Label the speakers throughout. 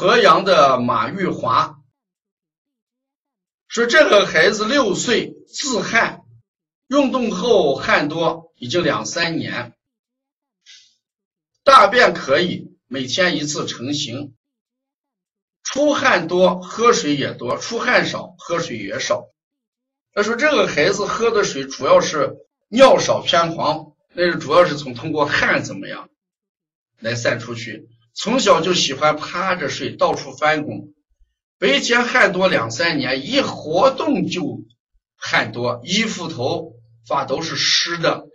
Speaker 1: 河阳的马玉华说，这个孩子六岁自汗，运动后汗多，已经两三年，大便可以，每天一次成型，出汗多，喝水也多，出汗少，喝水也少。他说这个孩子喝的水主要是尿少偏黄，那是主要是从通过汗怎么样来散出去。从小就喜欢趴着睡，到处翻滚，白天汗多两三年，一活动就汗多，衣服头发都是湿的。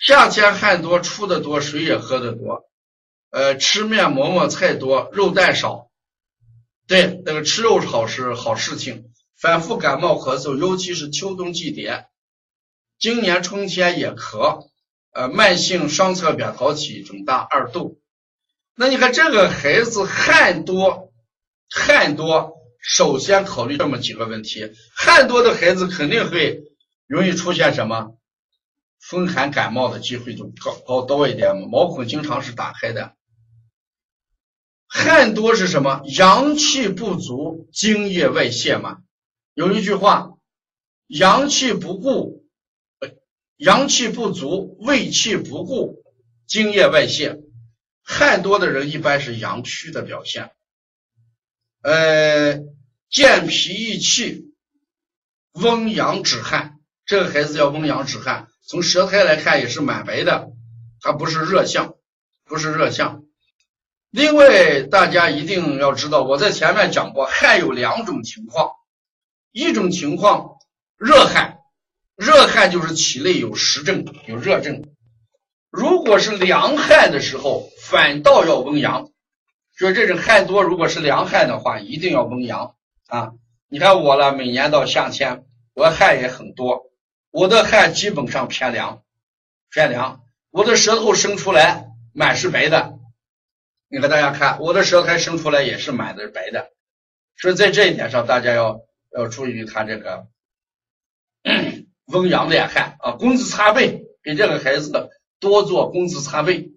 Speaker 1: 夏天汗多，出的多，水也喝的多。呃，吃面馍馍菜多，肉蛋少。对，那个吃肉好是好事情。反复感冒咳嗽，尤其是秋冬季节，今年春天也咳。呃，慢性双侧扁桃体肿大二度。那你看这个孩子汗多，汗多，首先考虑这么几个问题。汗多的孩子肯定会容易出现什么风寒感冒的机会就高高多一点嘛，毛孔经常是打开的。汗多是什么？阳气不足，精液外泄嘛。有一句话，阳气不固，阳气不足，胃气不固，精液外泄。汗多的人一般是阳虚的表现。呃，健脾益气，温阳止汗。这个孩子要温阳止汗，从舌苔来看也是满白的，它不是热象，不是热象。另外，大家一定要知道，我在前面讲过，汗有两种情况。一种情况，热汗，热汗就是体内有实症，有热症。如果是凉汗的时候，反倒要温阳。说这种汗多，如果是凉汗的话，一定要温阳啊！你看我了，每年到夏天，我汗也很多，我的汗基本上偏凉，偏凉。我的舌头伸出来满是白的，你看大家看，我的舌苔伸出来也是满的白的。所以在这一点上，大家要。要注意他这个 温阳敛汗啊，工资擦背，给这个孩子多做工资擦背。